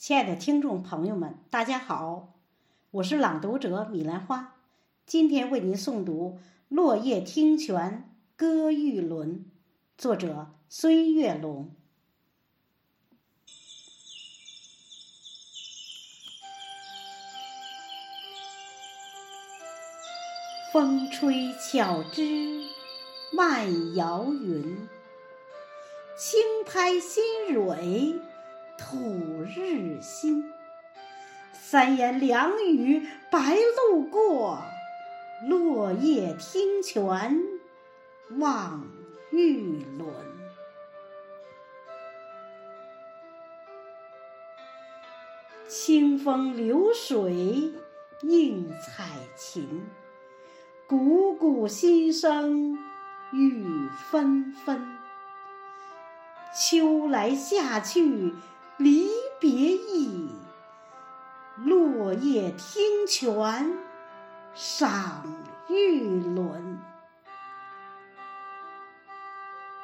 亲爱的听众朋友们，大家好，我是朗读者米兰花，今天为您诵读《落叶听泉歌玉轮》，作者孙月龙。风吹巧枝漫摇云，轻拍新蕊。吐日新，三言两语白鹭过，落叶听泉望玉轮。清风流水映彩琴，汩汩心声雨纷纷。秋来夏去。离别意，落叶听泉赏玉轮。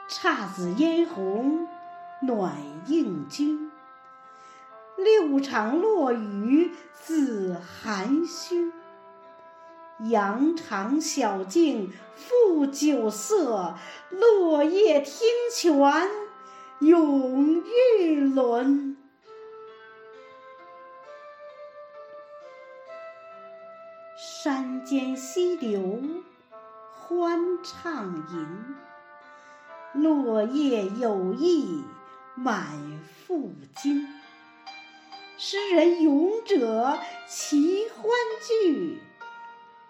姹紫嫣红暖映君，六场落雨自含熏。羊肠小径复酒色，落叶听泉。咏玉轮，山间溪流欢畅吟，落叶有意满腹经。诗人咏者齐欢聚，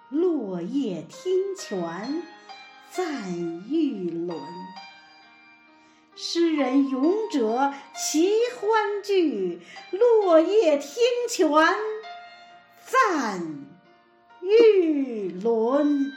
落叶听泉赞玉轮。人勇者齐欢聚，落叶听泉赞玉轮。